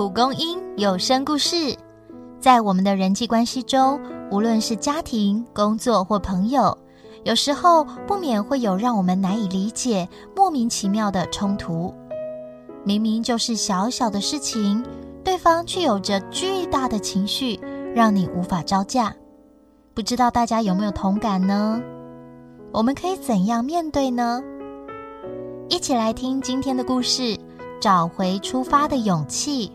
蒲公英有声故事，在我们的人际关系中，无论是家庭、工作或朋友，有时候不免会有让我们难以理解、莫名其妙的冲突。明明就是小小的事情，对方却有着巨大的情绪，让你无法招架。不知道大家有没有同感呢？我们可以怎样面对呢？一起来听今天的故事，找回出发的勇气。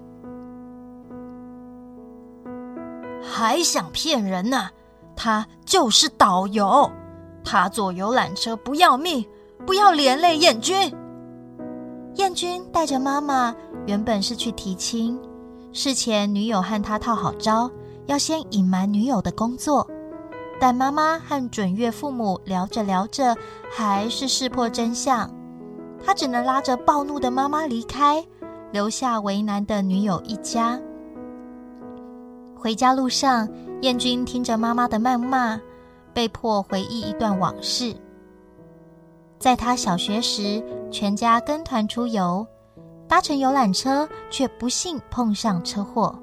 还想骗人呢？他就是导游，他坐游览车不要命，不要连累燕君。燕君带着妈妈，原本是去提亲，事前女友和他套好招，要先隐瞒女友的工作。但妈妈和准岳父母聊着聊着，还是识破真相。他只能拉着暴怒的妈妈离开，留下为难的女友一家。回家路上，燕君听着妈妈的谩骂，被迫回忆一段往事。在他小学时，全家跟团出游，搭乘游览车，却不幸碰上车祸。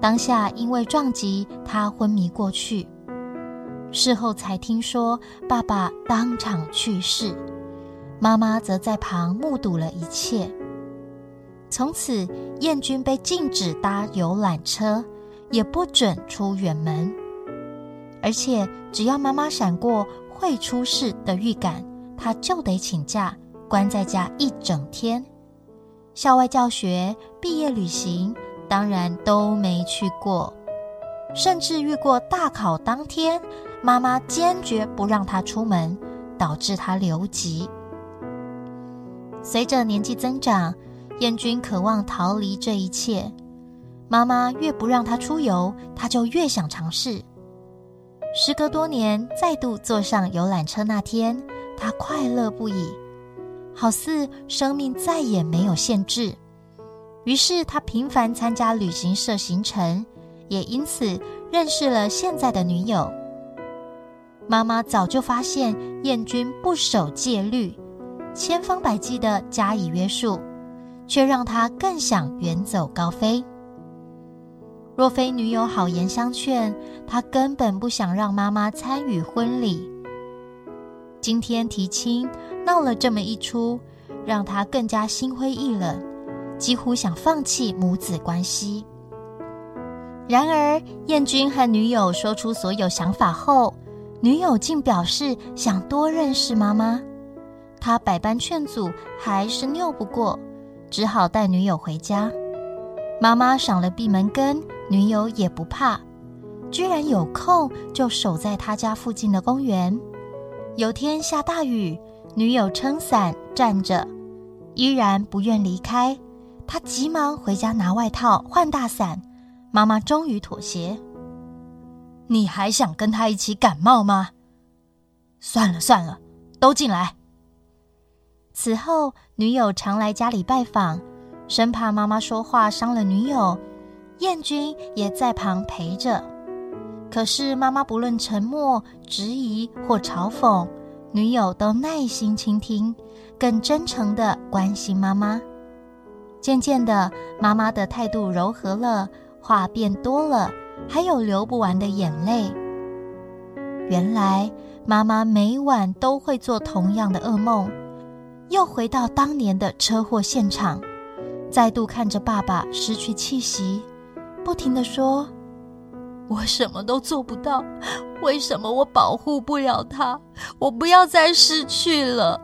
当下因为撞击，他昏迷过去。事后才听说，爸爸当场去世，妈妈则在旁目睹了一切。从此，燕君被禁止搭游览车，也不准出远门。而且，只要妈妈闪过会出事的预感，他就得请假，关在家一整天。校外教学、毕业旅行，当然都没去过，甚至遇过大考当天。妈妈坚决不让他出门，导致他留级。随着年纪增长，燕君渴望逃离这一切。妈妈越不让他出游，他就越想尝试。时隔多年，再度坐上游览车那天，他快乐不已，好似生命再也没有限制。于是他频繁参加旅行社行程，也因此认识了现在的女友。妈妈早就发现燕君不守戒律，千方百计的加以约束，却让他更想远走高飞。若非女友好言相劝，他根本不想让妈妈参与婚礼。今天提亲闹了这么一出，让他更加心灰意冷，几乎想放弃母子关系。然而，燕君和女友说出所有想法后。女友竟表示想多认识妈妈，他百般劝阻，还是拗不过，只好带女友回家。妈妈赏了闭门羹，女友也不怕，居然有空就守在他家附近的公园。有天下大雨，女友撑伞站着，依然不愿离开。他急忙回家拿外套换大伞，妈妈终于妥协。你还想跟他一起感冒吗？算了算了，都进来。此后，女友常来家里拜访，生怕妈妈说话伤了女友，燕君也在旁陪着。可是妈妈不论沉默、质疑或嘲讽，女友都耐心倾听，更真诚的关心妈妈。渐渐的，妈妈的态度柔和了，话变多了。还有流不完的眼泪。原来妈妈每晚都会做同样的噩梦，又回到当年的车祸现场，再度看着爸爸失去气息，不停的说：“我什么都做不到，为什么我保护不了他？我不要再失去了。”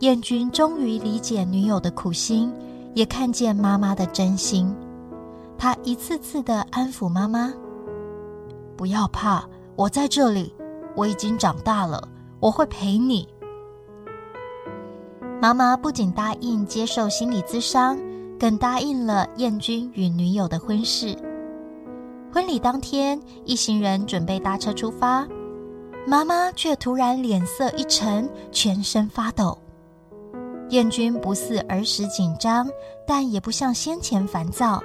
燕君终于理解女友的苦心，也看见妈妈的真心。他一次次的安抚妈妈：“不要怕，我在这里，我已经长大了，我会陪你。”妈妈不仅答应接受心理咨商，更答应了燕君与女友的婚事。婚礼当天，一行人准备搭车出发，妈妈却突然脸色一沉，全身发抖。燕君不似儿时紧张，但也不像先前烦躁。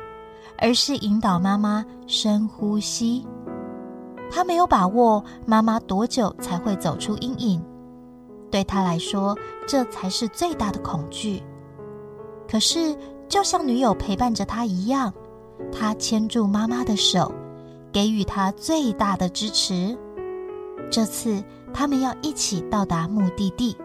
而是引导妈妈深呼吸。他没有把握妈妈多久才会走出阴影，对他来说，这才是最大的恐惧。可是就像女友陪伴着他一样，他牵住妈妈的手，给予她最大的支持。这次他们要一起到达目的地。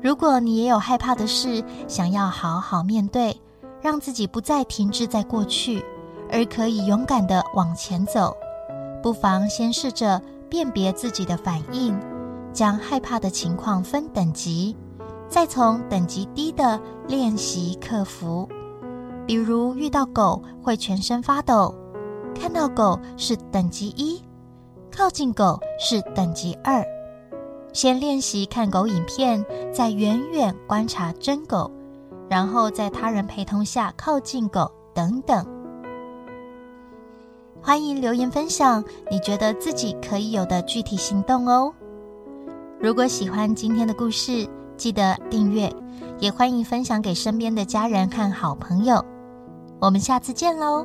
如果你也有害怕的事，想要好好面对，让自己不再停滞在过去，而可以勇敢的往前走，不妨先试着辨别自己的反应，将害怕的情况分等级，再从等级低的练习克服。比如遇到狗会全身发抖，看到狗是等级一，靠近狗是等级二。先练习看狗影片，再远远观察真狗，然后在他人陪同下靠近狗，等等。欢迎留言分享你觉得自己可以有的具体行动哦。如果喜欢今天的故事，记得订阅，也欢迎分享给身边的家人和好朋友。我们下次见喽！